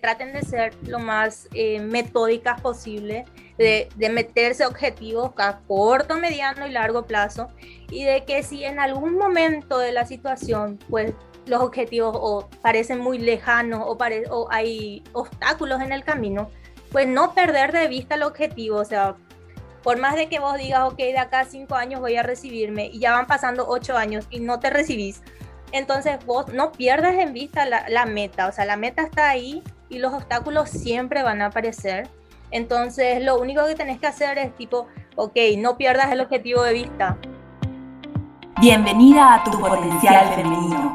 traten de ser lo más eh, metódicas posible, de, de, meterse objetivos a corto, mediano y largo plazo, y de que si en algún momento de la situación, pues los objetivos o parecen muy lejanos o, o hay obstáculos en el camino, pues no perder de vista el objetivo, o sea, por más de que vos digas, ok, de acá a cinco años voy a recibirme y ya van pasando ocho años y no te recibís, entonces vos no pierdas en vista la, meta, o sea, la meta está ahí y los obstáculos siempre van a aparecer. Entonces, lo único que tenés que hacer es tipo, ok, no pierdas el objetivo de vista. Bienvenida a tu potencial femenino.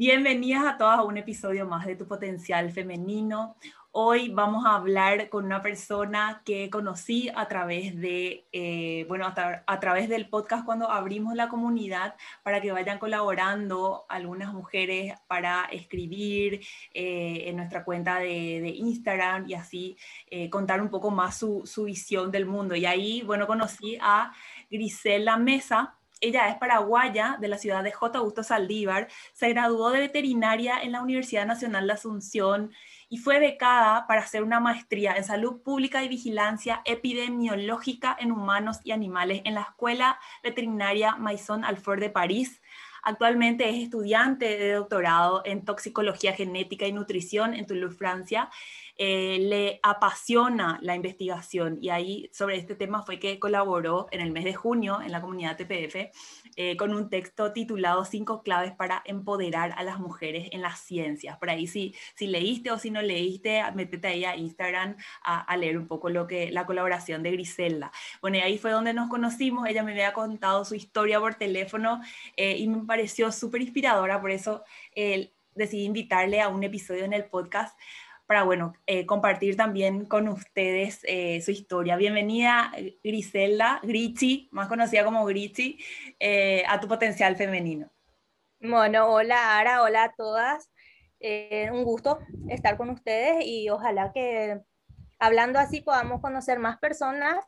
Bienvenidas a todas a un episodio más de Tu Potencial Femenino. Hoy vamos a hablar con una persona que conocí a través de, eh, bueno, a, través del podcast cuando abrimos la comunidad para que vayan colaborando algunas mujeres para escribir eh, en nuestra cuenta de, Instagram y así eh, contar un poco más su, su visión del mundo. Y ahí, bueno, conocí a Grisela Mesa, ella es paraguaya de la ciudad de J. Augusto Saldívar, se graduó de veterinaria en la Universidad Nacional de Asunción y fue becada para hacer una maestría en salud pública y vigilancia epidemiológica en humanos y animales en la Escuela Veterinaria Maison Alfort de París. Actualmente es estudiante de doctorado en toxicología genética y nutrición en Toulouse, Francia, eh, le apasiona la investigación y ahí sobre este tema fue que colaboró en el mes de junio en la comunidad TPF eh, con un texto titulado Cinco claves para empoderar a las mujeres en las ciencias. Por ahí si, si leíste o si no leíste, métete ahí a Instagram a, leer un poco lo que, la colaboración de Griselda. Bueno, ahí fue donde nos conocimos, ella me había contado su historia por teléfono eh, y me pareció súper inspiradora, por eso decidí invitarle a un episodio en el podcast para, bueno, eh, compartir también con ustedes eh, su historia. Bienvenida, Griselda, Grichi, más conocida como Grichi, eh, a tu potencial femenino. Bueno, hola Ara, hola a todas. un gusto estar con ustedes y ojalá que hablando así podamos conocer más personas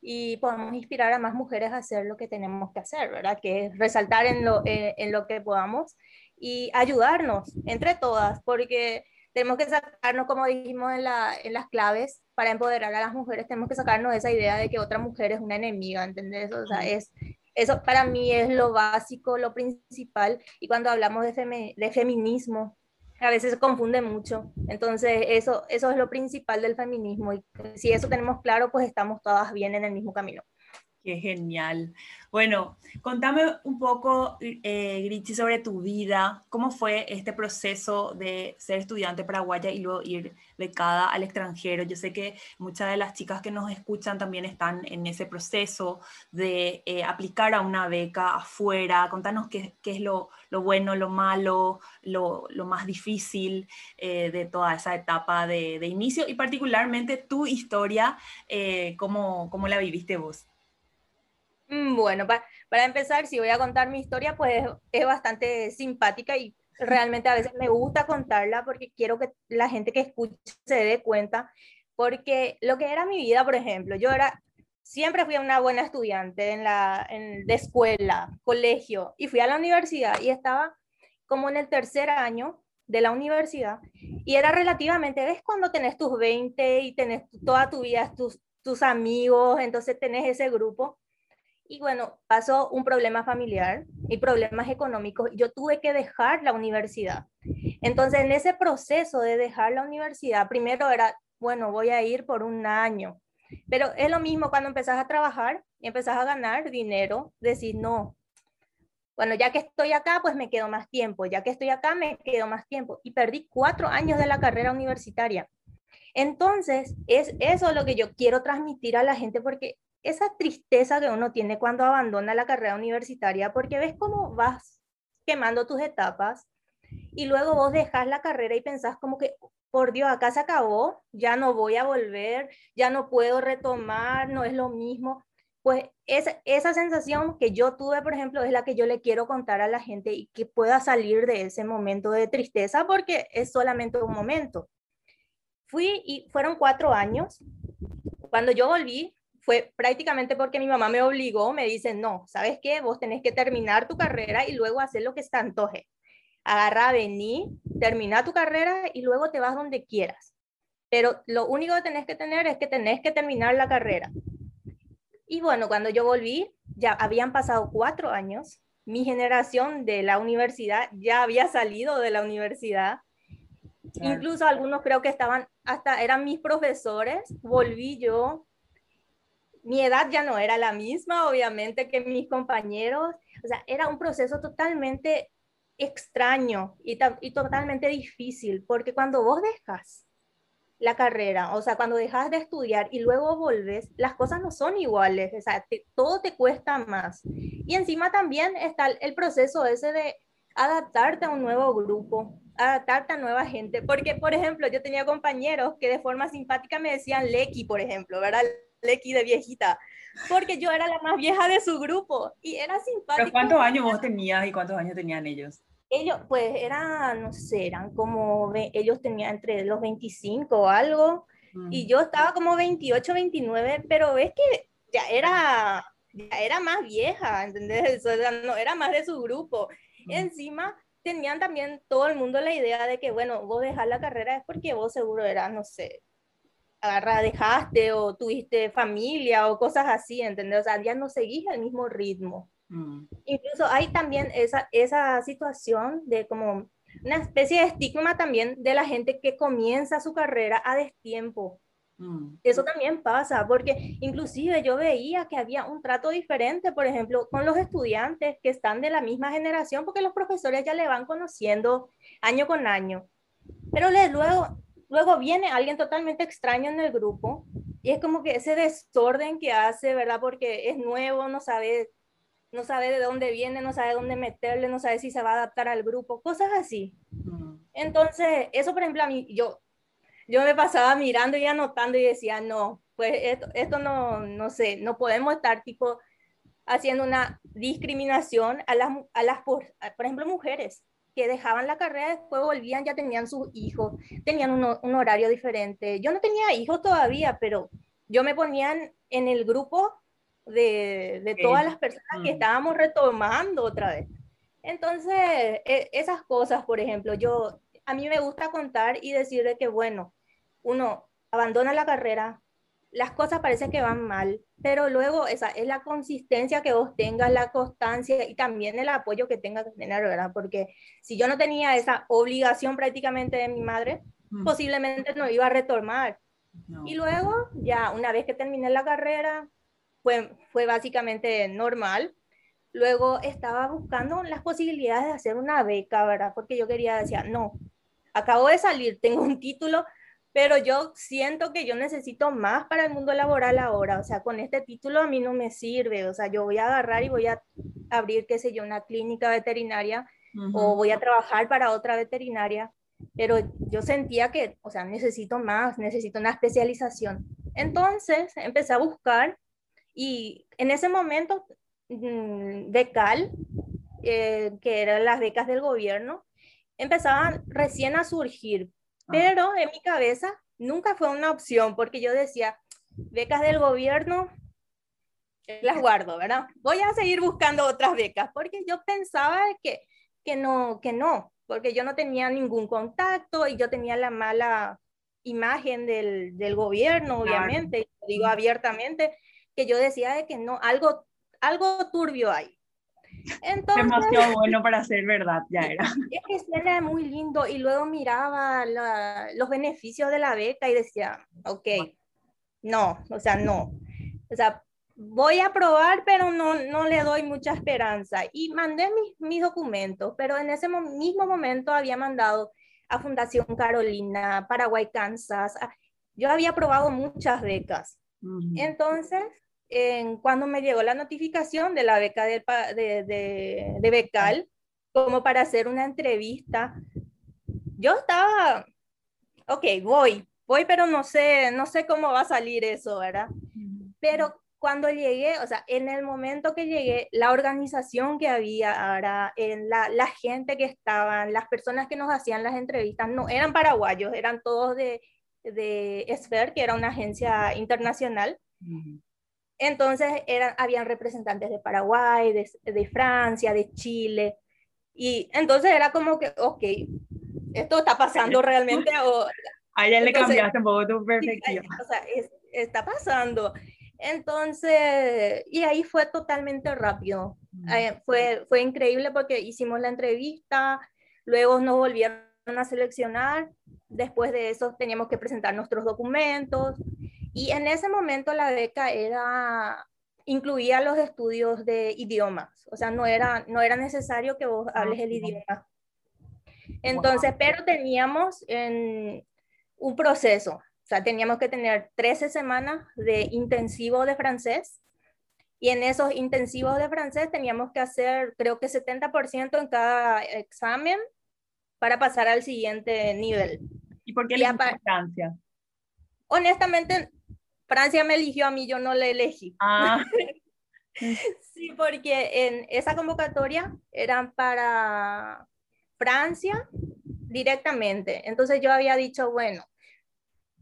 y podamos inspirar a más mujeres a hacer lo que tenemos que hacer, ¿verdad? Que es resaltar en lo, en lo que podamos y ayudarnos entre todas, porque tenemos que sacarnos, como dijimos en, la, en las claves, para empoderar a las mujeres, tenemos que sacarnos esa idea de que otra mujer es una enemiga, ¿entendés? O sea, es, eso para mí es lo básico, lo principal, y cuando hablamos de, de feminismo, a veces se confunde mucho. Entonces, eso, eso es lo principal del feminismo, y si eso tenemos claro, pues estamos todas bien en el mismo camino. Qué genial. Bueno, contame un poco, eh, Grichi, sobre tu vida. ¿Cómo fue este proceso de ser estudiante paraguaya y luego ir becada al extranjero? Yo sé que muchas de las chicas que nos escuchan también están en ese proceso de eh, aplicar a una beca afuera. Contanos qué, es lo, bueno, lo malo, lo, más difícil eh, de toda esa etapa de, inicio y particularmente tu historia, eh, cómo la viviste vos. Mm, bueno, para empezar, si voy a contar mi historia, pues es bastante simpática y realmente a veces me gusta contarla porque quiero que la gente que escuche se dé cuenta, porque lo que era mi vida, por ejemplo, yo era, siempre fui una buena estudiante en la, en, de escuela, colegio, y fui a la universidad y estaba como en el tercer año de la universidad y era relativamente, ves cuando tenés tus 20 y tenés toda tu vida, tus, tus amigos, entonces tenés ese grupo y bueno, pasó un problema familiar y problemas económicos. Yo tuve que dejar la universidad. Entonces, en ese proceso de dejar la universidad, primero era, bueno, voy a ir por un año. Pero es lo mismo cuando empezás a trabajar y empezás a ganar dinero, decir, no, bueno, ya que estoy acá, pues me quedo más tiempo. Ya que estoy acá, me quedo más tiempo. Y perdí cuatro años de la carrera universitaria. Entonces, es eso lo que yo quiero transmitir a la gente porque esa tristeza que uno tiene cuando abandona la carrera universitaria, porque ves cómo vas quemando tus etapas y luego vos dejas la carrera y pensás como que por Dios, acá se acabó, ya no voy a volver, ya no puedo retomar, no es lo mismo. Pues esa, esa sensación que yo tuve, por ejemplo, es la que yo le quiero contar a la gente y que pueda salir de ese momento de tristeza porque es solamente un momento. Fui y fueron cuatro años. Cuando yo volví, fue prácticamente porque mi mamá me obligó, me dice, no, ¿sabes qué? Vos tenés que terminar tu carrera y luego hacer lo que se antoje agarra, vení, termina tu carrera y luego te vas donde quieras. Pero lo único que tenés que tener es que tenés que terminar la carrera. Y bueno, cuando yo volví, ya habían pasado cuatro años, mi generación de la universidad ya había salido de la universidad. Incluso algunos creo que estaban, hasta eran mis profesores, volví yo. Mi edad ya no era la misma, obviamente, que mis compañeros. O sea, era un proceso totalmente extraño y, y, totalmente difícil, porque cuando vos dejas la carrera, o sea, cuando dejas de estudiar y luego volves, las cosas no son iguales, o sea, todo te cuesta más. Y encima también está el proceso ese de adaptarte a un nuevo grupo, adaptarte a nueva gente, porque, por ejemplo, yo tenía compañeros que de forma simpática me decían Lecky, por ejemplo, ¿verdad? Lecky de viejita, porque yo era la más vieja de su grupo y era simpático. ¿Pero cuántos años vos tenías y cuántos años tenían ellos? ellos, pues eran, no sé, eran como, ellos tenían entre los 25 o algo, y mm. yo estaba como 28, 29, pero ves que ya era, ya era más vieja, ¿entendés? no, era más de su grupo. Mm. Encima tenían también todo el mundo la idea de que, bueno, vos dejar la carrera es porque vos seguro eras, no sé, agarra, dejaste o tuviste familia o cosas así, ¿entendés? O sea, ya no seguís el mismo ritmo. Mm. Incluso hay también esa, esa situación de como una especie de estigma también de la gente que comienza su carrera a destiempo. Mm. Eso también pasa, porque inclusive yo veía que había un trato diferente, por ejemplo, con los estudiantes que están de la misma generación, porque los profesores ya le van conociendo año con año. Pero luego, luego viene alguien totalmente extraño en el grupo y es como que ese desorden que hace, ¿verdad? Porque es nuevo, no sabe no sabe de dónde viene, no sabe dónde meterle, no sabe si se va a adaptar al grupo, cosas así. Entonces, eso por ejemplo a mí, yo, yo me pasaba mirando y anotando y decía, no, pues esto, esto no, no sé, no podemos estar tipo haciendo una discriminación a las, a las por, por ejemplo, mujeres que dejaban la carrera, después volvían, ya tenían sus hijos, tenían un, un horario diferente. Yo no tenía hijos todavía, pero yo me ponía en el grupo de, de todas las personas que mm. estábamos retomando otra vez. Entonces, e, esas cosas, por ejemplo, yo, a mí me gusta contar y decirle que, bueno, uno abandona la carrera, las cosas parecen que van mal, pero luego esa es la consistencia que vos tengas, la constancia y también el apoyo que tengas que tener, ¿verdad? Porque si yo no tenía esa obligación prácticamente de mi madre, mm. posiblemente no iba a retomar. Y luego, ya una vez que terminé la carrera, fue, fue básicamente normal. Luego estaba buscando las posibilidades de hacer una beca, ¿verdad? Porque yo quería, decía, no, acabo de salir, tengo un título, pero yo siento que yo necesito más para el mundo laboral ahora. O sea, con este título a mí no me sirve. O sea, yo voy a agarrar y voy a abrir, qué sé yo, una clínica veterinaria o voy a trabajar para otra veterinaria. Pero yo sentía que, o sea, necesito más, necesito una especialización. Entonces empecé a buscar y en ese momento, mm, Becal, eh, que eran las becas del gobierno, empezaban recién a surgir. Pero en mi cabeza nunca fue una opción porque yo decía, becas del gobierno, las guardo, ¿verdad? Voy a seguir buscando otras becas porque yo pensaba que, que, no, que no, porque yo no tenía ningún contacto y yo tenía la mala imagen del, del gobierno, obviamente, digo abiertamente, que yo decía de que no, algo, algo turbio hay. Entonces, Demasiado bueno para ser verdad, ya era. Es que era muy lindo y luego miraba los beneficios de la beca y decía, ok, no, o sea, no. O sea, voy a probar, pero no, no le doy mucha esperanza. Y mandé mis, mis documentos, pero en ese mismo momento había mandado a Fundación Carolina, Paraguay, Kansas. Yo había probado muchas becas. Entonces, cuando me llegó la notificación de la beca de, de, de, Becal, como para hacer una entrevista, yo estaba, ok, voy, voy, pero no sé, no sé cómo va a salir eso, ¿verdad? Pero cuando llegué, o sea, en el momento que llegué, la organización que había ahora, en la, la, gente que estaban, las personas que nos hacían las entrevistas, no eran paraguayos, eran todos de, de Esfer, que era una agencia internacional. Entonces, eran, habían representantes de Paraguay, de, de, Francia, de Chile. Y entonces era como que, ok, esto está pasando realmente. O, a ella le cambiaste un poco tu perspectiva. o sea, está pasando. Entonces, y ahí fue totalmente rápido. Eh, fue, fue increíble porque hicimos la entrevista, luego nos volvieron a seleccionar, después de eso teníamos que presentar nuestros documentos y en ese momento la beca era incluía los estudios de idiomas, o sea, no era, no era necesario que vos hables el idioma. Entonces, pero teníamos en un proceso, o sea, teníamos que tener 13 semanas de intensivo de francés y en esos intensivos de francés teníamos que hacer, creo que 70% en cada examen para pasar al siguiente nivel. ¿Y por qué la? Honestamente, Francia me eligió a mí, yo no le elegí. Ah. sí, porque en esa convocatoria eran para Francia directamente. Entonces yo había dicho, bueno,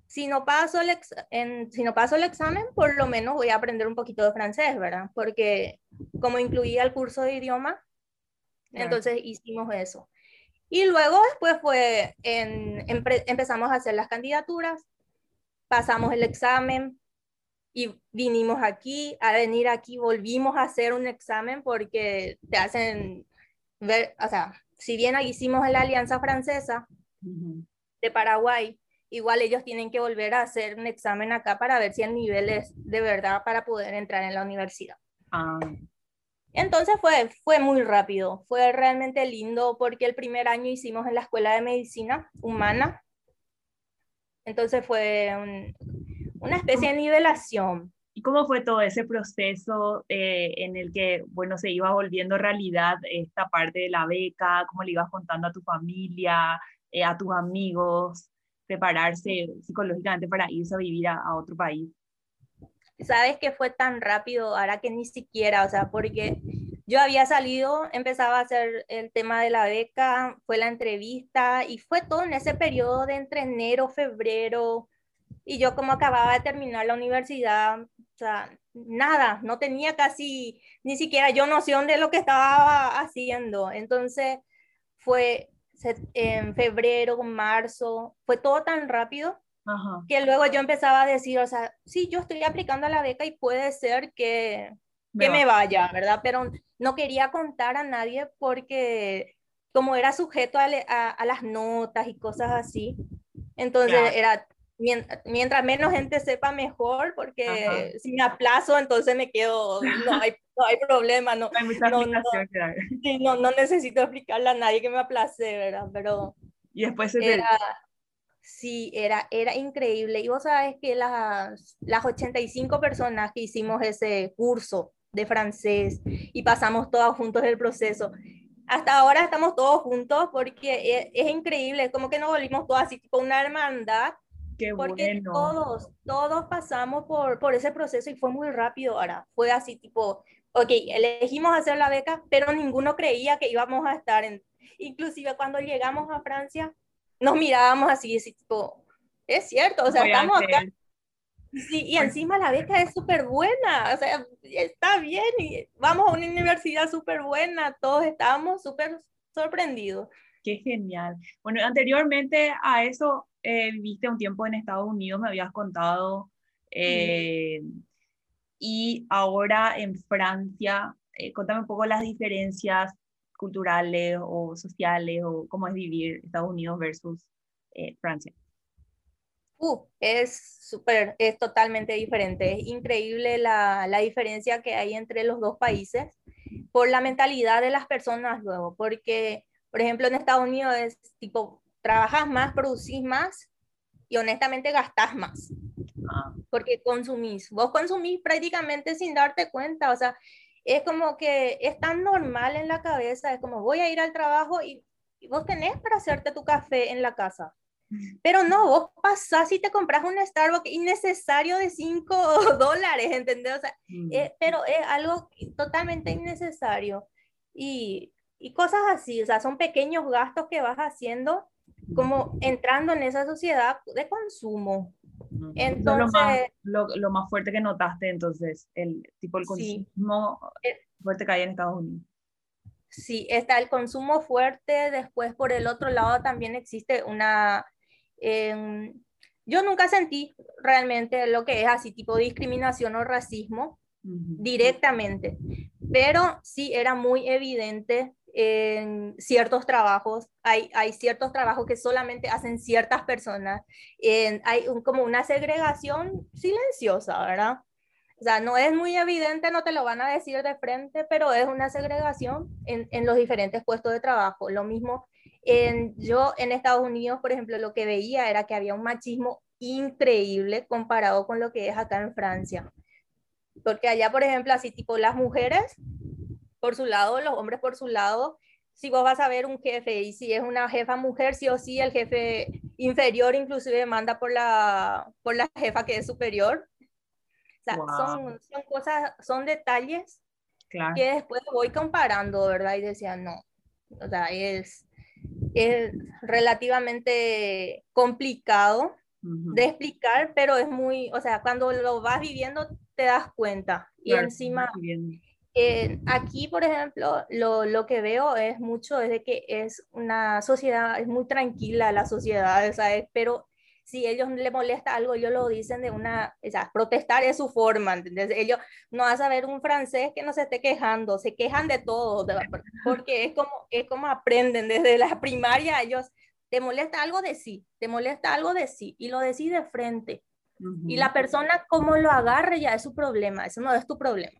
si no paso el, en, si no paso el examen, por lo menos voy a aprender un poquito de francés, ¿verdad? Porque como incluía el curso de idioma, entonces hicimos eso. Y luego después fue, en, empezamos a hacer las candidaturas, pasamos el examen y vinimos aquí, a venir aquí volvimos a hacer un examen porque te hacen ver, o sea, si bien hicimos la Alianza Francesa de Paraguay, igual ellos tienen que volver a hacer un examen acá para ver si el nivel es de verdad para poder entrar en la universidad. Ah. Entonces fue, fue muy rápido, fue realmente lindo porque el primer año hicimos en la Escuela de Medicina Humana, entonces fue una especie de nivelación. ¿Y cómo fue todo ese proceso eh, en el que, bueno, se iba volviendo realidad esta parte de la beca? ¿Cómo le ibas contando a tu familia, eh, a tus amigos? prepararse psicológicamente para irse a vivir a, otro país. Sabes que fue tan rápido, ahora que ni siquiera, o sea, porque yo había salido, empezaba a hacer el tema de la beca, fue la entrevista y fue todo en ese periodo de entre enero, febrero, y yo como acababa de terminar la universidad, o sea, nada, no tenía casi ni siquiera yo noción de lo que estaba haciendo. Entonces fue en febrero, marzo, fue todo tan rápido que luego yo empezaba a decir, o sea, sí, yo estoy aplicando a la beca y puede ser que, me, que me vaya, ¿verdad? Pero no quería contar a nadie porque como era sujeto a, a, las notas y cosas así, entonces era mientras menos gente sepa mejor, porque si me aplazo, entonces me quedo, no hay, no hay problema, no, no, no, no, necesito explicarle a nadie que me aplace, ¿verdad? Pero y después era, sí, era, era increíble. Y vos sabes que las, las 85 personas que hicimos ese curso de francés y pasamos todos juntos el proceso, hasta ahora estamos todos juntos porque es, es increíble, como que nos volvimos todos así, tipo una hermandad porque todos, todos pasamos por, por ese proceso y fue muy rápido ahora. Fue así tipo, ok, elegimos hacer la beca, pero ninguno creía que íbamos a estar en... Inclusive cuando llegamos a Francia, nos mirábamos así, así tipo, es cierto, o sea, estamos acá. Sí, y encima la beca es súper buena, o sea, está bien, y vamos a una universidad súper buena, todos estábamos súper sorprendidos. Qué genial. Bueno, anteriormente a eso, eh, viviste un tiempo en Estados Unidos, me habías contado, eh, y ahora en Francia, eh, contame un poco las diferencias culturales o sociales o cómo es vivir Estados Unidos versus Francia. Uh, es súper, es totalmente diferente. Es increíble la, la, diferencia que hay entre los dos países por la mentalidad de las personas luego, porque, por ejemplo, en Estados Unidos es tipo, trabajas más, producís más y honestamente gastás más. Ah. Porque consumís. Vos consumís prácticamente sin darte cuenta. O sea, es como que es tan normal en la cabeza. Es como voy a ir al trabajo y, vos tenés para hacerte tu café en la casa. Pero no, vos pasás y te compras un Starbucks innecesario de 5 dólares, ¿entendés? O sea, mm. eh, pero es algo totalmente innecesario. Y, y, cosas así, o sea, son pequeños gastos que vas haciendo como entrando en esa sociedad de consumo. Entonces, lo más, lo, más, fuerte que notaste entonces, el tipo el consumo eh, fuerte que hay en Estados Unidos. Sí, está el consumo fuerte, después por el otro lado también existe una... Em, yo nunca sentí realmente lo que es así tipo discriminación o racismo directamente, pero sí era muy evidente en ciertos trabajos, hay, hay ciertos trabajos que solamente hacen ciertas personas, hay como una segregación silenciosa, ¿verdad? O sea, no es muy evidente, no te lo van a decir de frente, pero es una segregación en, en los diferentes puestos de trabajo. Lo mismo, en, yo en Estados Unidos, por ejemplo, lo que veía era que había un machismo increíble comparado con lo que es acá en Francia. Porque allá, por ejemplo, así tipo las mujeres por su lado, los hombres por su lado, si vos vas a ver un jefe y si es una jefa mujer, sí o sí el jefe inferior inclusive manda por la, por la jefa que es superior son, son, cosas, son detalles que después voy comparando, ¿verdad? Y decía, no, o sea, es, es relativamente complicado de explicar, pero es muy, o sea, cuando lo vas viviendo te das cuenta. Y encima, eh, aquí, por ejemplo, lo, lo, que veo es mucho es de que es una sociedad, es muy tranquila la sociedad, ¿sabes? Pero si ellos le molesta algo, ellos lo dicen de una, o sea, protestar es su forma, ¿entendés? Ellos no vas a ver un francés que no se esté quejando, se quejan de todo, porque es como, es como aprenden desde la primaria, ellos, te molesta algo de sí, te molesta algo de sí, y lo decís de frente. Y la persona como lo agarre ya es su problema, eso no es tu problema.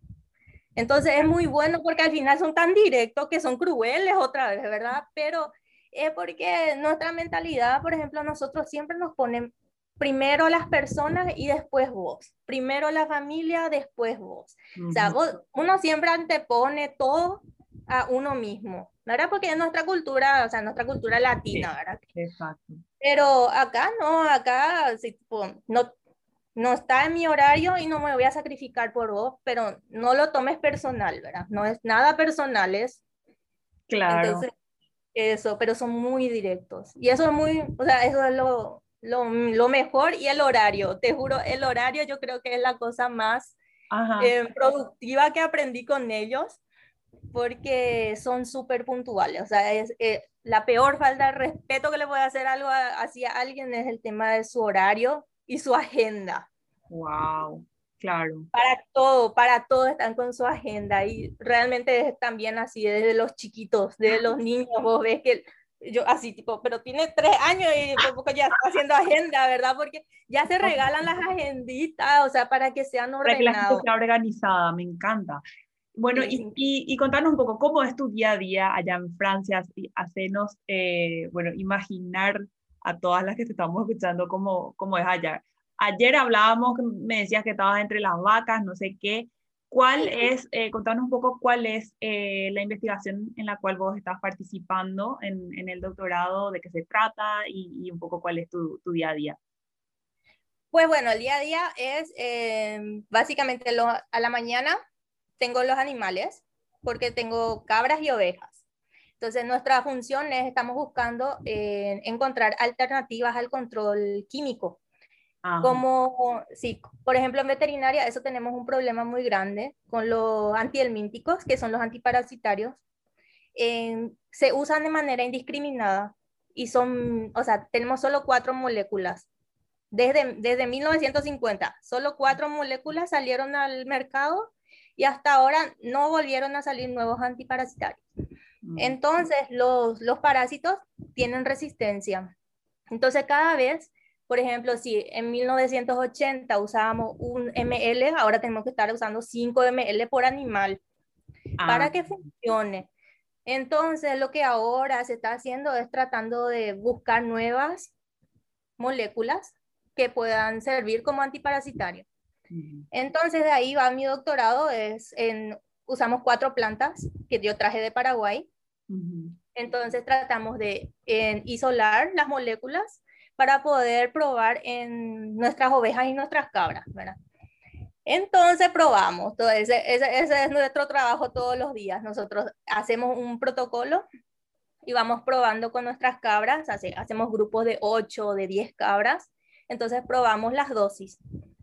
Entonces es muy bueno porque al final son tan directos que son crueles otra vez, ¿verdad? Pero es porque nuestra mentalidad, por ejemplo, nosotros siempre nos ponen primero las personas y después vos. Primero la familia, después vos. O sea, uno siempre antepone todo a uno mismo, ¿verdad? Porque es nuestra cultura, o sea, nuestra cultura latina, ¿verdad? Exacto. Pero acá no, acá no, no está en mi horario y no me voy a sacrificar por vos, pero no lo tomes personal, ¿verdad? No es nada personal, es... Claro eso, pero son muy directos. Y eso es muy, o sea, eso es lo, lo, lo mejor y el horario. Te juro, el horario yo creo que es la cosa más eh, productiva que aprendí con ellos porque son súper puntuales. O sea, es eh, la peor falta de respeto que le puede hacer algo hacia alguien es el tema de su horario y su agenda. Wow. Claro. Para todo, para todo están con su agenda y realmente es también así desde los chiquitos, desde los niños, vos ves que yo así tipo, pero tiene tres años y poco ya está haciendo agenda, ¿verdad? Porque ya se regalan las agenditas, o sea, para que sean que la organizada, me encanta. Bueno, y, y, contanos un poco, ¿cómo es tu día a día allá en Francia? Hacenos, eh, bueno, imaginar a todas las que te estamos escuchando cómo, cómo es allá. Ayer hablábamos, me decías que estabas entre las vacas, no sé qué. ¿Cuál es, eh, contanos un poco cuál es eh, la investigación en la cual vos estás participando en, en el doctorado, de qué se trata y, un poco cuál es tu, tu, día a día? Pues bueno, el día a día es eh, básicamente lo, a la mañana tengo los animales porque tengo cabras y ovejas. Entonces nuestra función es, estamos buscando encontrar alternativas al control químico como, sí, por ejemplo, en veterinaria, eso tenemos un problema muy grande con los antihelmínticos, que son los antiparasitarios. se usan de manera indiscriminada y son, o sea, tenemos solo cuatro moléculas. Desde, desde 1950, solo cuatro moléculas salieron al mercado y hasta ahora no volvieron a salir nuevos antiparasitarios. Mm. Entonces, los, los parásitos tienen resistencia. Entonces, cada vez por ejemplo, si en 1980 usábamos un ml, ahora tenemos que estar usando 5 ml por animal para ah. que funcione. Entonces, lo que ahora se está haciendo es tratando de buscar nuevas moléculas que puedan servir como antiparasitario. Entonces, de ahí va mi doctorado, es en, usamos cuatro plantas que yo traje de Paraguay. Entonces, tratamos de en, isolar las moléculas para poder probar en nuestras ovejas y nuestras cabras, ¿verdad? Entonces probamos, todo ese, ese, ese, es nuestro trabajo todos los días. Nosotros hacemos un protocolo y vamos probando con nuestras cabras, hacemos grupos de 8 o de 10 cabras, entonces probamos las dosis.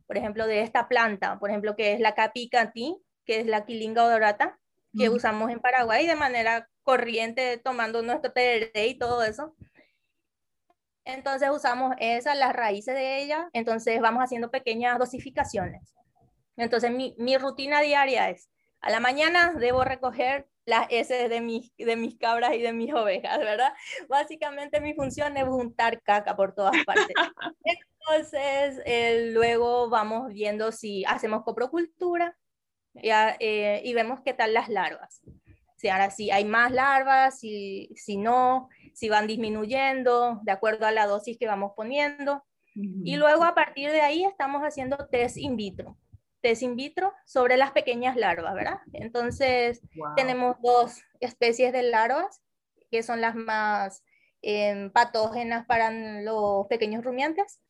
Por ejemplo, de esta planta, por ejemplo, que es la capicati, que es la quilinga odorata, que usamos en Paraguay de manera corriente, tomando nuestro tereré y todo eso. Entonces usamos esas, las raíces de ella, entonces vamos haciendo pequeñas dosificaciones. Entonces mi, mi rutina diaria es, a la mañana debo recoger las heces de mis, de mis cabras y de mis ovejas, ¿verdad? Básicamente mi función es juntar caca por todas partes. Entonces, eh, luego vamos viendo si hacemos coprocultura ya, eh, y vemos qué tal las larvas. Si ahora si hay más larvas, si, si no, si van disminuyendo de acuerdo a la dosis que vamos poniendo. Y luego a partir de ahí estamos haciendo test in vitro test in vitro sobre las pequeñas larvas, ¿verdad? Entonces, tenemos dos especies de larvas que son las más em, patógenas para los pequeños rumiantes.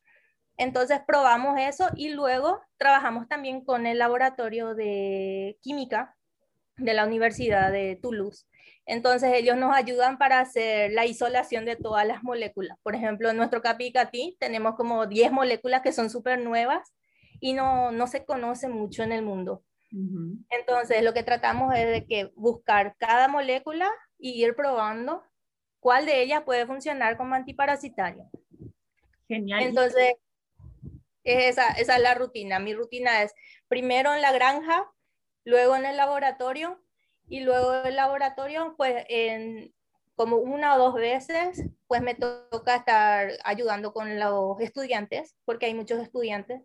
Entonces, probamos eso y luego trabajamos también con el laboratorio de química de la Universidad de Toulouse. Entonces, ellos nos ayudan para hacer la isolación de todas las moléculas. Por ejemplo, en nuestro CAPICATI tenemos como 10 moléculas que son súper nuevas y no, no se conoce mucho en el mundo. Entonces, lo que tratamos es de que buscar cada molécula y ir probando cuál de ellas puede funcionar como antiparasitario. Genial. Entonces, esa, esa es la rutina. Mi rutina es primero en la granja, luego en el laboratorio y luego el laboratorio, pues en, como una o dos veces, pues me toca estar ayudando con los estudiantes, porque hay muchos estudiantes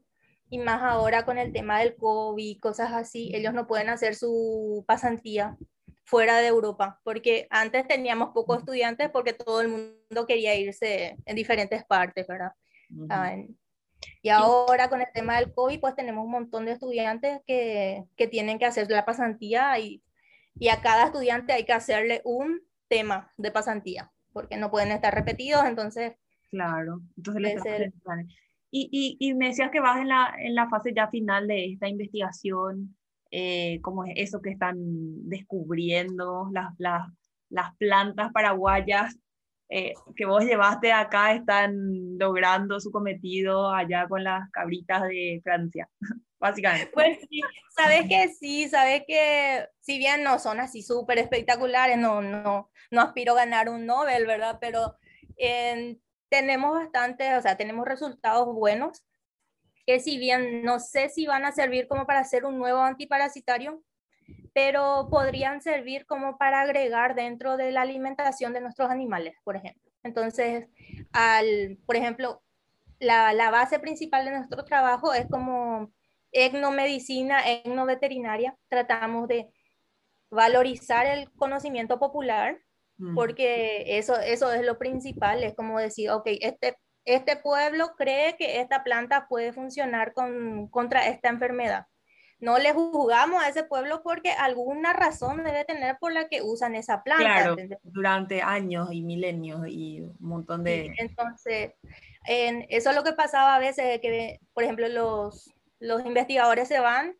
y más ahora con el tema del COVID, cosas así, ellos no pueden hacer su pasantía fuera de Europa, porque antes teníamos pocos estudiantes porque todo el mundo quería irse en diferentes partes, ¿verdad? Y ahora con el tema del COVID, pues tenemos un montón de estudiantes que, que tienen que hacer la pasantía y, y, a cada estudiante hay que hacerle un tema de pasantía, porque no pueden estar repetidos, entonces... Claro, entonces y, y, me decías que vas en la, en la fase ya final de esta investigación, eh, como es eso que están descubriendo, las, las, las plantas paraguayas eh, que vos llevaste acá están logrando su cometido allá con las cabritas de Francia, básicamente. Pues sí, sabes que sí, sabes que si bien no son así súper espectaculares, no, no, no aspiro a ganar un Nobel, ¿verdad? Pero en tenemos bastante, o sea, tenemos resultados buenos, que si bien no sé si van a servir como para hacer un nuevo antiparasitario, pero podrían servir como para agregar dentro de la alimentación de nuestros animales, por ejemplo. Entonces, al, por ejemplo, la, la base principal de nuestro trabajo es como etnomedicina, etnoveterinaria. Tratamos de valorizar el conocimiento popular porque eso, eso es lo principal, es como decir, ok, este, este pueblo cree que esta planta puede funcionar con, contra esta enfermedad. No le juzgamos a ese pueblo porque alguna razón debe tener por la que usan esa planta. Claro, durante años y milenios y un montón de... entonces, en, eso es lo que pasaba a veces, que por ejemplo los, los investigadores se van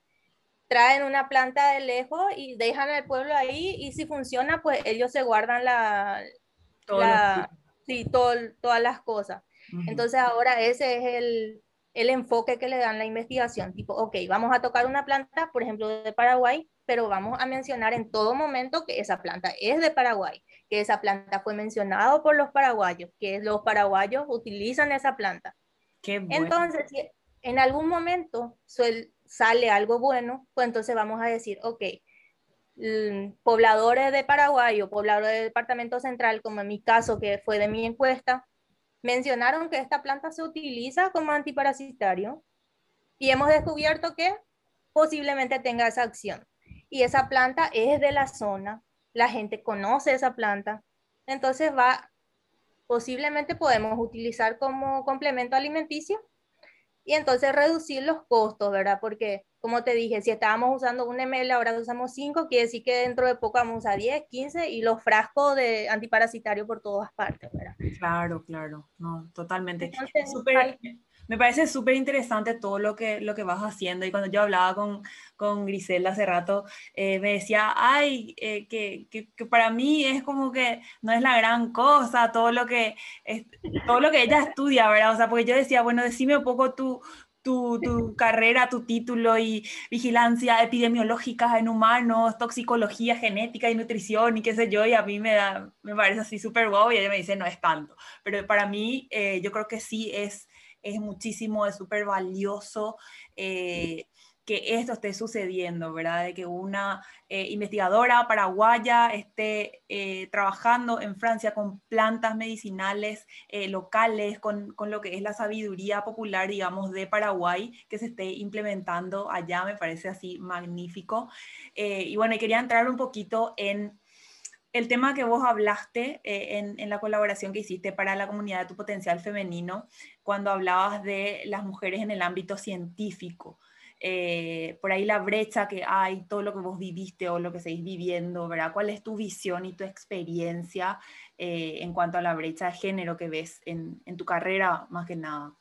traen una planta de lejos y dejan al pueblo ahí y si funciona, pues ellos se guardan la, sí, todo, todas las cosas. Entonces ahora ese es el, el, enfoque que le dan la investigación, tipo, ok, vamos a tocar una planta, por ejemplo, de Paraguay, pero vamos a mencionar en todo momento que esa planta es de Paraguay, que esa planta fue mencionada por los paraguayos, que los paraguayos utilizan esa planta. Qué Entonces, si en algún momento suel, sale algo bueno, pues entonces vamos a decir, ok, pobladores de Paraguay o pobladores del Departamento Central, como en mi caso, que fue de mi encuesta, mencionaron que esta planta se utiliza como antiparasitario y hemos descubierto que posiblemente tenga esa acción. Y esa planta es de la zona, la gente conoce esa planta, entonces va, posiblemente podemos utilizar como complemento alimenticio y entonces reducir los costos, ¿verdad? Porque, como te dije, si estábamos usando un ml, ahora usamos 5, quiere decir que dentro de poco vamos a 10, 15 y los frascos de antiparasitario por todas partes, ¿verdad? Claro, claro, no, totalmente. Super, me parece súper interesante todo lo que, lo que vas haciendo y cuando yo hablaba con, con Griselda hace rato, eh, me decía, ay, eh, que, que, que, para mí es como que no es la gran cosa todo lo que, es, todo lo que ella estudia, ¿verdad? O sea, porque yo decía, bueno, decime un poco tu, tu, tu, carrera, tu título y vigilancia epidemiológica en humanos, toxicología genética y nutrición y qué sé yo, y a mí me, da, me parece así súper guau y ella me dice, no es tanto. Pero para mí, eh, yo creo que sí es, es muchísimo, es súper valioso. Eh, que esto esté sucediendo, ¿verdad? De que una eh, investigadora paraguaya esté eh, trabajando en Francia con plantas medicinales eh, locales, con, con, lo que es la sabiduría popular, digamos, de Paraguay, que se esté implementando allá, me parece así magnífico. y bueno, quería entrar un poquito en el tema que vos hablaste en, en, la colaboración que hiciste para la comunidad de tu potencial femenino, cuando hablabas de las mujeres en el ámbito científico. Eh, por ahí la brecha que hay, todo lo que vos viviste o lo que seguís viviendo, ¿verdad? ¿Cuál es tu visión y tu experiencia eh, en cuanto a la brecha de género que ves en, en tu carrera, más que nada?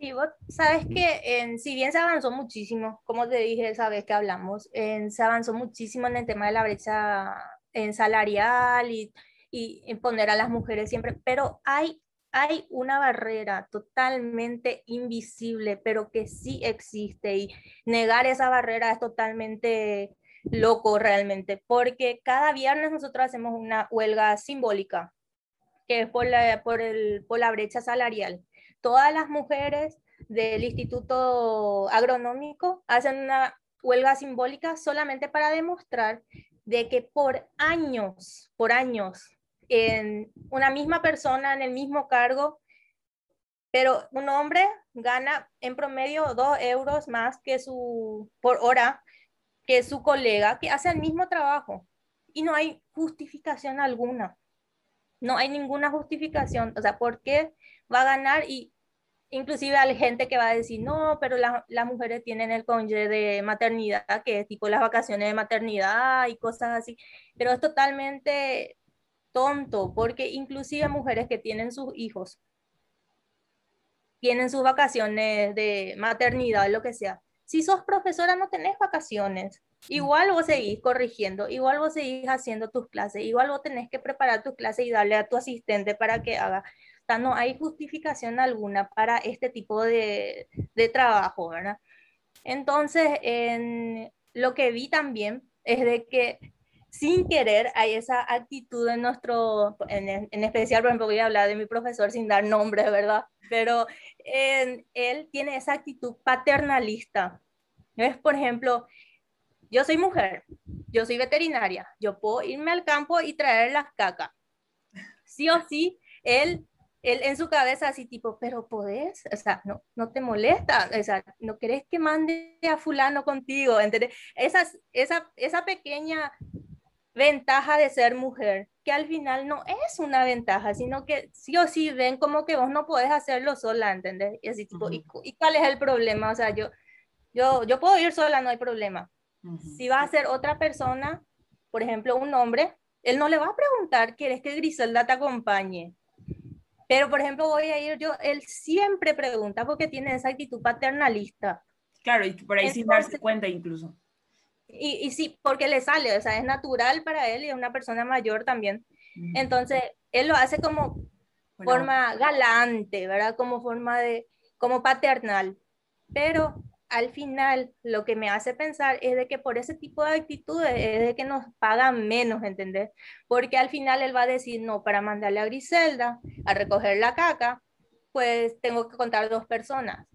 Sí, vos sabes que en, si bien se avanzó muchísimo, como te dije esa vez que hablamos, en, se avanzó muchísimo en el tema de la brecha en salarial y, y en poner a las mujeres siempre, pero hay hay una barrera totalmente invisible, pero que sí existe y negar esa barrera es totalmente loco realmente, porque cada viernes nosotros hacemos una huelga simbólica, que es por la, por el, por la brecha salarial. Todas las mujeres del Instituto Agronómico hacen una huelga simbólica solamente para demostrar de que por años, por años, en una misma persona en el mismo cargo, pero un hombre gana en promedio dos euros más que su, por hora que su colega que hace el mismo trabajo y no hay justificación alguna. No hay ninguna justificación. O sea, ¿por qué va a ganar? Y inclusive hay gente que va a decir, no, pero las mujeres tienen el cónyuge de maternidad, que es tipo las vacaciones de maternidad y cosas así, pero es totalmente tonto, porque inclusive mujeres que tienen sus hijos, tienen sus vacaciones de maternidad, lo que sea. Si sos profesora no tenés vacaciones. Igual vos seguís corrigiendo, igual vos seguís haciendo tus clases, igual vos tenés que preparar tus clases y darle a tu asistente para que haga. O sea, no hay justificación alguna para este tipo de, de trabajo, ¿verdad? Entonces, en, lo que vi también es de que sin querer hay esa actitud en nuestro, en, en, especial, por ejemplo, voy a hablar de mi profesor sin dar nombre, ¿verdad? Pero él tiene esa actitud paternalista. Es, por ejemplo, yo soy mujer, yo soy veterinaria, yo puedo irme al campo y traer las cacas. Sí o sí, él, él en su cabeza así tipo, pero podés, o sea, no, no te molesta, o sea, no querés que mande a fulano contigo, ¿entendés? Esa, esa, esa pequeña ventaja de ser mujer, que al final no es una ventaja, sino que sí o sí ven como que vos no podés hacerlo sola, ¿entendés? Y así tipo, ¿y, cuál es el problema? O sea, yo, yo, yo puedo ir sola, no hay problema. Si va a ser otra persona, por ejemplo, un hombre, él no le va a preguntar, ¿quieres que Griselda te acompañe? Pero, por ejemplo, voy a ir yo, él siempre pregunta porque tiene esa actitud paternalista. Claro, y por ahí sin darse cuenta incluso. Y, y, sí, porque le sale, o sea, es natural para él y es una persona mayor también. Entonces, él lo hace como forma galante, ¿verdad? Como forma de, como paternal. Pero al final, lo que me hace pensar es de que por ese tipo de actitudes es de que nos pagan menos, ¿entendés? Porque al final él va a decir, no, para mandarle a Griselda a recoger la caca, pues tengo que contar dos personas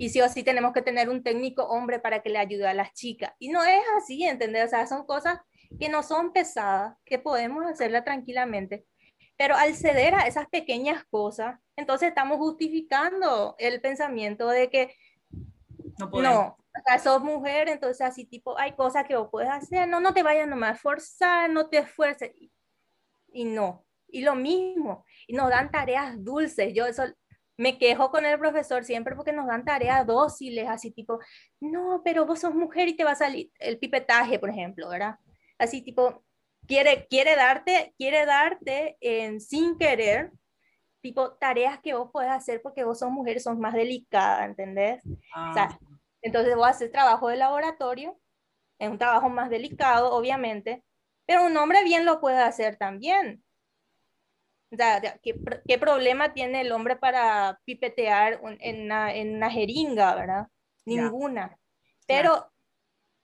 y sí o sí tenemos que tener un técnico hombre para que le ayude a las chicas. Y no es así, ¿entendés? O sea, son cosas que no son pesadas, que podemos hacerla tranquilamente. Pero al ceder a esas pequeñas cosas, entonces estamos justificando el pensamiento de que no, no o sea, sos mujer, entonces así tipo, hay cosas que vos puedes hacer, no, no te vayas nomás a forzar, no te esfuerces. Y, y no, y lo mismo, y nos dan tareas dulces, yo eso me quejo con el profesor siempre porque nos dan tareas dóciles, así tipo, no, pero vos sos mujer y te va a salir el pipetaje, por ejemplo, ¿verdad? Así tipo, quiere, quiere darte, quiere darte en, sin querer, tipo, tareas que vos podés hacer porque vos sos mujer, sos más delicada, ¿entendés? O sea, ah. entonces vos haces trabajo de laboratorio, es un trabajo más delicado, obviamente, pero un hombre bien lo puede hacer también. ¿Qué, problema tiene el hombre para pipetear en una, en una jeringa, verdad? Ninguna. Pero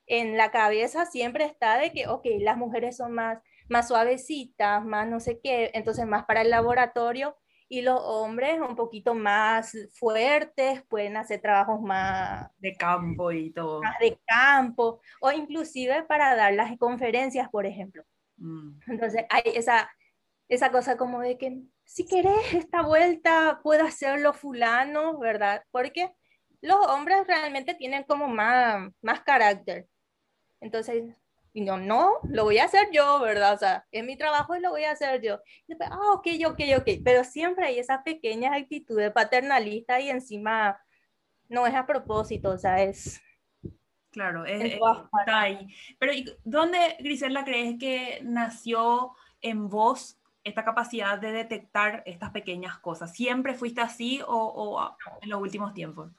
en la cabeza siempre está de que, ok, las mujeres son más, más suavecitas, más no sé qué, entonces más para el laboratorio y los hombres un poquito más fuertes, pueden hacer trabajos más de campo y todo. Más de campo, o inclusive para dar las conferencias, por ejemplo. Mm. Entonces hay esa, esa cosa como de que si querés esta vuelta puede hacerlo fulano, ¿verdad? Porque los hombres realmente tienen como más, más carácter. Entonces, no, no, lo voy a hacer yo, ¿verdad? O sea, es mi trabajo y lo voy a hacer yo. Y después, ah, ok, ok, ok. Pero siempre hay esas pequeñas actitudes paternalistas y encima no es a propósito, o sea, es... Claro, es, está ahí. Pero ¿dónde, Grisela, crees que nació en vos esta capacidad de detectar estas pequeñas cosas? ¿Siempre fuiste así o, en los últimos tiempos?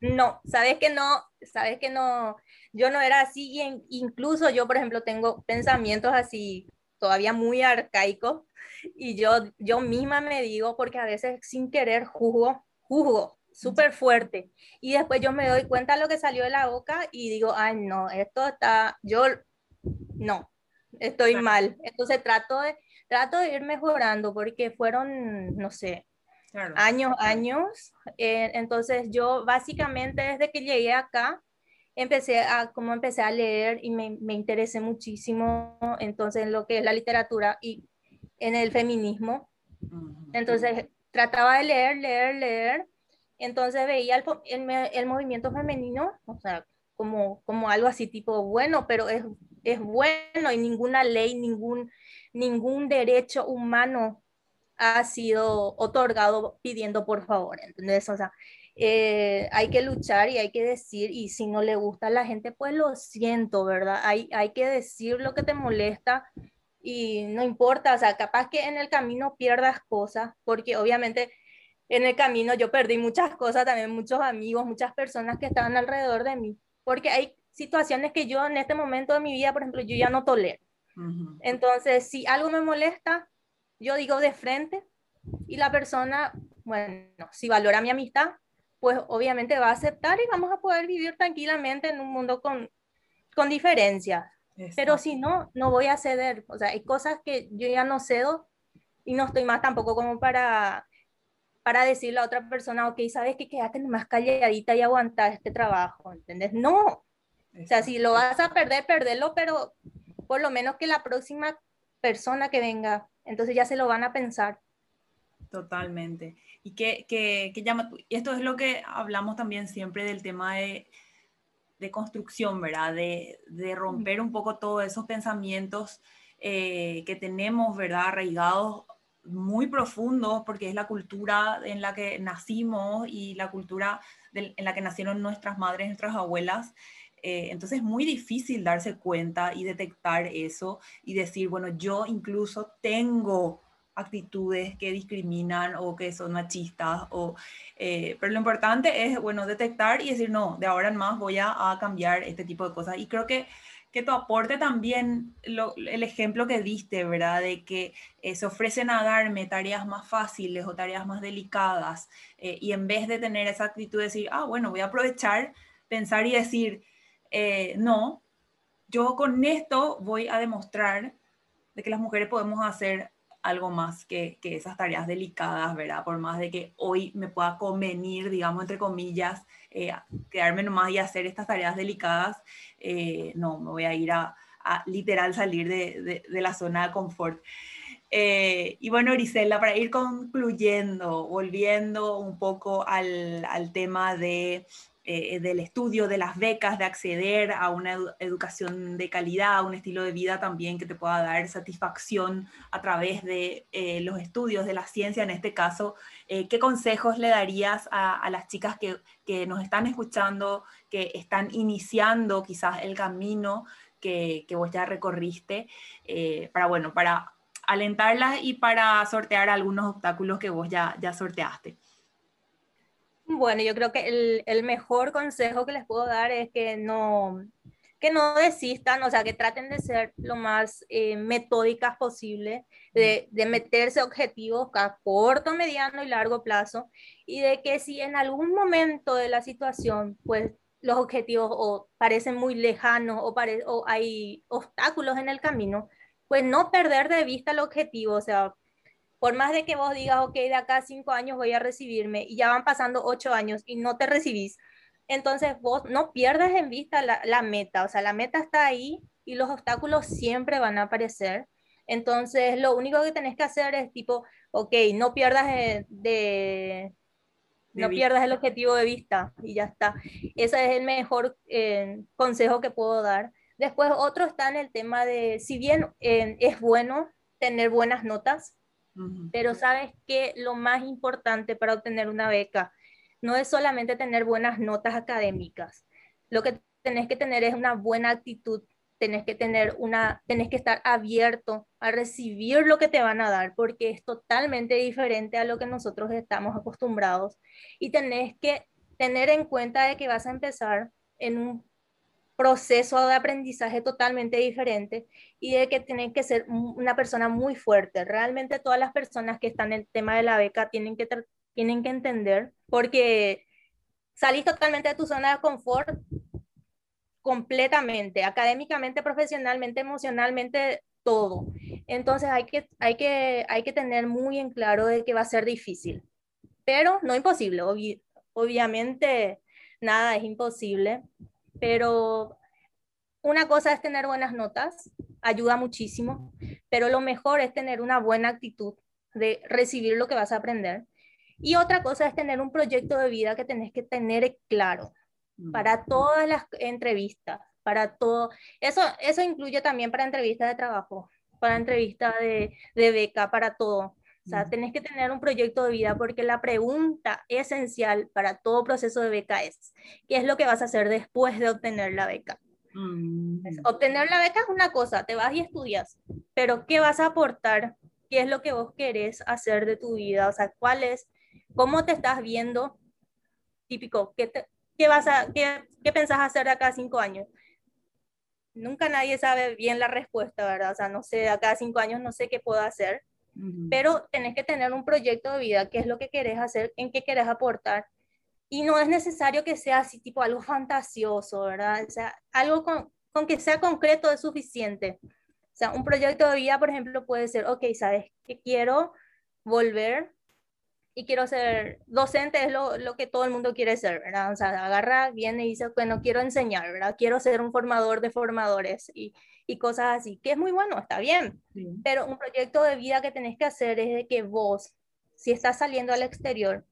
No, sabes que no, sabes que no, yo no era así y incluso yo, por ejemplo, tengo pensamientos así todavía muy arcaicos y yo, yo misma me digo, porque a veces sin querer juzgo, juzgo súper fuerte y después yo me doy cuenta de lo que salió de la boca y digo, ay no, esto está, yo no, estoy mal. Entonces trato de, trato de ir mejorando porque fueron, no sé, años, años. Eh, entonces yo básicamente desde que llegué acá, empecé a, como empecé a leer y me, me interesé muchísimo entonces en lo que es la literatura y en el feminismo. Entonces trataba de leer, leer, leer. Entonces veía el, el, el movimiento femenino, o sea, como, como algo así tipo, bueno, pero es, es bueno y ninguna ley, ningún ningún derecho humano ha sido otorgado pidiendo por favor. Entonces, o sea, eh, hay que luchar y hay que decir, y si no le gusta a la gente, pues lo siento, ¿verdad? Hay, hay que decir lo que te molesta y no importa, o sea, capaz que en el camino pierdas cosas, porque obviamente en el camino yo perdí muchas cosas, también muchos amigos, muchas personas que estaban alrededor de mí, porque hay situaciones que yo en este momento de mi vida, por ejemplo, yo ya no tolero. Entonces, si algo me molesta, yo digo de frente y la persona, bueno, si valora mi amistad, pues obviamente va a aceptar y vamos a poder vivir tranquilamente en un mundo con, con diferencias. Pero si no, no voy a ceder. O sea, hay cosas que yo ya no cedo y no estoy más tampoco como para, para decirle a otra persona, ok, sabes que quédate más calladita y aguantar este trabajo, ¿entendés? No. O sea, si lo vas a perder, perderlo, pero por lo menos que la próxima persona que venga, entonces ya se lo van a pensar. Totalmente. Y que, que, llama, esto es lo que hablamos también siempre del tema de, de construcción, ¿verdad? De, de, romper un poco todos esos pensamientos eh, que tenemos, ¿verdad? Arraigados muy profundos, porque es la cultura en la que nacimos y la cultura en la que nacieron nuestras madres, nuestras abuelas. Eh, entonces es muy difícil darse cuenta y detectar eso y decir, bueno, yo incluso tengo actitudes que discriminan o que son machistas, o, eh, pero lo importante es, bueno, detectar y decir, no, de ahora en más voy a, cambiar este tipo de cosas. Y creo que, que tu aporte también, el ejemplo que diste, ¿verdad? De que eh, se ofrecen a darme tareas más fáciles o tareas más delicadas, y en vez de tener esa actitud de decir, ah, bueno, voy a aprovechar, pensar y decir, eh, no, yo con esto voy a demostrar de que las mujeres podemos hacer algo más que, que, esas tareas delicadas, ¿verdad? Por más de que hoy me pueda convenir, digamos, entre comillas, eh, quedarme nomás y hacer estas tareas delicadas, eh, no, me voy a ir a, literal salir de, de, la zona de confort. y bueno, Grisela, para ir concluyendo, volviendo un poco al, al tema de eh, del estudio, de las becas, de acceder a una educación de calidad, a un estilo de vida también que te pueda dar satisfacción a través de eh, los estudios, de la ciencia en este caso. Eh, ¿Qué consejos le darías a, las chicas que, que, nos están escuchando, que están iniciando quizás el camino que, que vos ya recorriste, para, bueno, para alentarlas y para sortear algunos obstáculos que vos ya, ya sorteaste? Bueno, yo creo que el, mejor consejo que les puedo dar es que no, que no desistan, o sea, que traten de ser lo más eh, metódicas posible, de, de, meterse objetivos a corto, mediano y largo plazo, y de que si en algún momento de la situación, pues los objetivos o parecen muy lejanos o, o hay obstáculos en el camino, pues no perder de vista el objetivo, o sea, por más de que vos digas, ok, de acá a cinco años voy a recibirme y ya van pasando ocho años y no te recibís, entonces vos no pierdas en vista la, meta, o sea, la meta está ahí y los obstáculos siempre van a aparecer. Entonces, lo único que tenés que hacer es tipo, ok, no pierdas de, no pierdas el objetivo de vista y ya está. Ese es el mejor eh, consejo que puedo dar. Después, otro está en el tema de, si bien eh, es bueno tener buenas notas, pero sabes que lo más importante para obtener una beca no es solamente tener buenas notas académicas. Lo que tenés que tener es una buena actitud, tenés que tener una, tenés que estar abierto a recibir lo que te van a dar, porque es totalmente diferente a lo que nosotros estamos acostumbrados. Y tenés que tener en cuenta de que vas a empezar en un proceso de aprendizaje totalmente diferente y de que tienen que ser una persona muy fuerte. Realmente todas las personas que están en el tema de la beca tienen que, tienen que entender porque salís totalmente de tu zona de confort completamente, académicamente, profesionalmente, emocionalmente, todo. Entonces hay que, hay que, hay que tener muy en claro de que va a ser difícil, pero no imposible. obviamente nada es imposible, pero una cosa es tener buenas notas, ayuda muchísimo, pero lo mejor es tener una buena actitud de recibir lo que vas a aprender. Y otra cosa es tener un proyecto de vida que tenés que tener claro mm. para todas las entrevistas, para todo. Eso, eso incluye también para entrevistas de trabajo, para entrevistas de, de beca, para todo. Sea, tenés que tener un proyecto de vida porque la pregunta esencial para todo proceso de beca es, ¿qué es lo que vas a hacer después de obtener la beca? Mm. Obtener la beca es una cosa, te vas y estudias, pero ¿qué vas a aportar? ¿Qué es lo que vos querés hacer de tu vida? O sea, ¿cuál es, cómo te estás viendo? Típico, ¿qué, qué vas a, qué, qué pensás hacer de acá a cinco años? Nunca nadie sabe bien la respuesta, ¿verdad? O sea, no sé, a cinco años no sé qué puedo hacer pero tenés que tener un proyecto de vida, qué es lo que querés hacer, en qué querés aportar. Y no es necesario que sea así tipo algo fantasioso, ¿verdad? O sea, algo con, con que sea concreto es suficiente. O sea, un proyecto de vida, por ejemplo, puede ser, ok, ¿sabes que quiero volver y quiero ser docente, es lo, lo, que todo el mundo quiere ser, ¿verdad? O sea, agarra, viene y dice, bueno, quiero enseñar, ¿verdad? Quiero ser un formador de formadores y, y cosas así, que es muy bueno, está bien, pero un proyecto de vida que tenés que hacer es de que vos, si estás saliendo al exterior,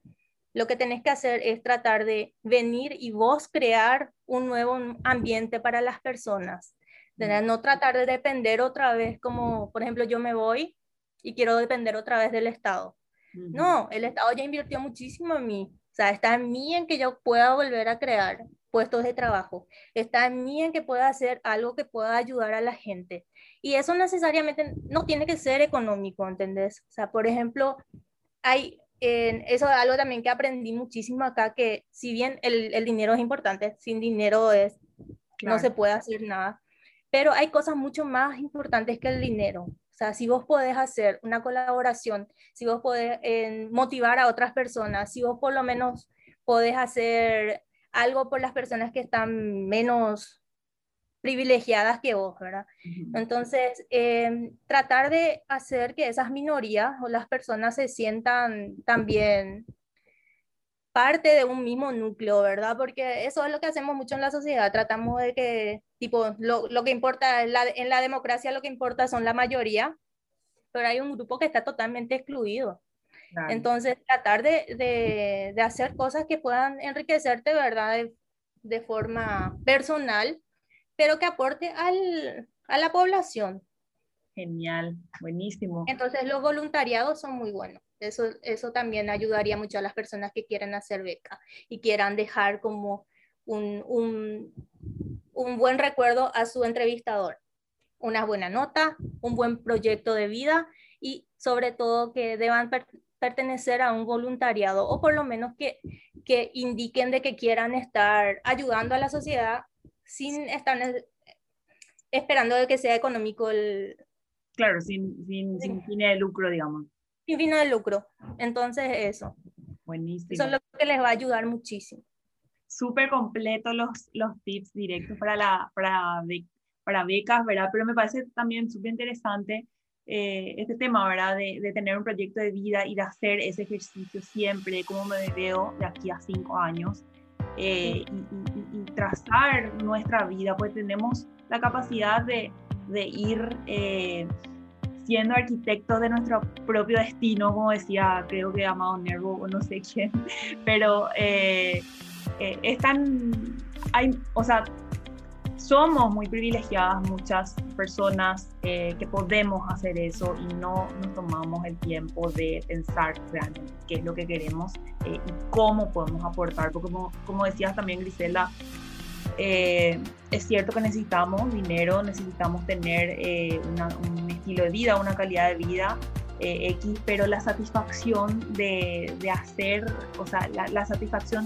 lo que tenés que hacer es tratar de venir y vos crear un nuevo ambiente para las personas. No tratar de depender otra vez, como por ejemplo yo me voy y quiero depender otra vez del Estado. No, el Estado ya invirtió muchísimo en mí. O sea, está en mí en que yo pueda volver a crear puestos de trabajo. Está en mí en que pueda hacer algo que pueda ayudar a la gente. Y eso necesariamente no tiene que ser económico, ¿entendés? O sea, por ejemplo, hay, eso es algo también que aprendí muchísimo acá, que si bien el, el dinero es importante, sin dinero es, no se puede hacer nada, pero hay cosas mucho más importantes que el dinero. O sea, si vos podés hacer una colaboración, si vos podés eh, motivar a otras personas, si vos por lo menos podés hacer algo por las personas que están menos privilegiadas que vos, ¿verdad? Entonces, em, tratar de hacer que esas minorías o las personas se sientan también parte de un mismo núcleo, ¿verdad? Porque eso es lo que hacemos mucho en la sociedad, tratamos de que, tipo, lo, lo que importa en la, en la democracia, lo que importa son la mayoría, pero hay un grupo que está totalmente excluido. Entonces, tratar de, de, hacer cosas que puedan enriquecerte, ¿verdad? De, forma personal, pero que aporte al, a la población. Genial, buenísimo. Entonces, los voluntariados son muy buenos. Eso, eso también ayudaría mucho a las personas que quieren hacer beca y quieran dejar como un, un, un buen recuerdo a su entrevistador. Una buena nota, un buen proyecto de vida y sobre todo que deban pertenecer a un voluntariado o por lo menos que, que indiquen de que quieran estar ayudando a la sociedad sin estar esperando de que sea económico el... Claro, sin, sin, sin fin de lucro, digamos. Sin fin de lucro. Entonces, eso. Buenísimo. Eso es lo que les va a ayudar muchísimo. Súper completo los, los tips directos para, la, para, para becas, ¿verdad? Pero me parece también súper interesante eh, este tema, ¿verdad? De, de, tener un proyecto de vida y de hacer ese ejercicio siempre, como me veo de aquí a cinco años, eh, y, trazar nuestra vida, pues tenemos la capacidad de, de ir eh, siendo arquitectos de nuestro propio destino, como decía, creo que Amado Nervo o no sé quién, pero es tan, hay, o sea, somos muy privilegiadas muchas personas eh, que podemos hacer eso y no nos tomamos el tiempo de pensar realmente qué es lo que queremos eh, y cómo podemos aportar, porque como, como decías también Grisela, eh, es cierto que necesitamos dinero, necesitamos tener un estilo de vida, una calidad de vida X, pero la satisfacción de, de hacer, o sea, la, la satisfacción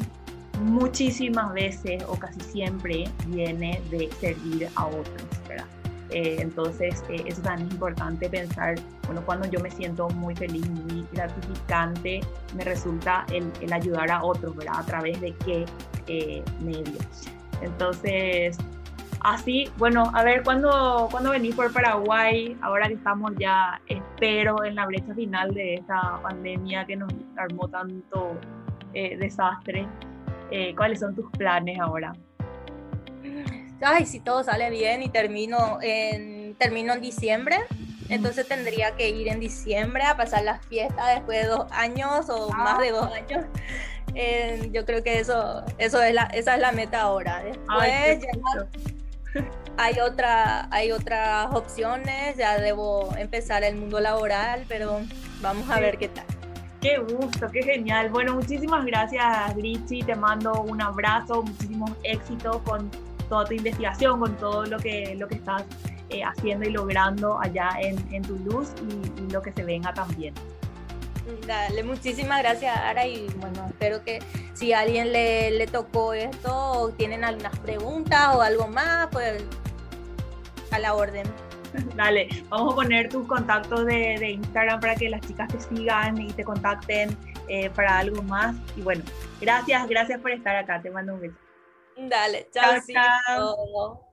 muchísimas veces o casi siempre viene de servir a otros, ¿verdad? Eh, entonces, eh, eso también es importante pensar, bueno, cuando yo me siento muy feliz, muy gratificante, me resulta el, el ayudar a otros, ¿verdad? A través de qué eh, medio. Entonces, así, bueno, a ver, ¿cuándo, cuando venís por Paraguay? Ahora que estamos ya, espero, en la brecha final de esta pandemia que nos armó tanto desastre. Eh, ¿cuáles son tus planes ahora? Ay, si todo sale bien y termino en, termino en diciembre, entonces tendría que ir en diciembre a pasar las fiestas después de dos años o ah. más de dos años. yo creo que eso, eso es la, esa es la meta ahora. Después ya hay, otra, hay otras opciones, ya debo empezar el mundo laboral, pero vamos a ver qué tal. Qué gusto, qué genial. Bueno, muchísimas gracias, Richie. Te mando un abrazo, muchísimos éxitos con toda tu investigación, con todo lo que, lo que estás eh, haciendo y logrando allá en, en Toulouse y, y, lo que se venga también. Dale, muchísimas gracias, Ara. Y bueno, espero que si a alguien le, le tocó esto o tienen algunas preguntas o algo más, pues a la orden. Dale, vamos a poner tus contactos de, de, Instagram para que las chicas te sigan y te contacten eh, para algo más. Y bueno, gracias, gracias por estar acá. Te mando un beso. Dale, chao. chao.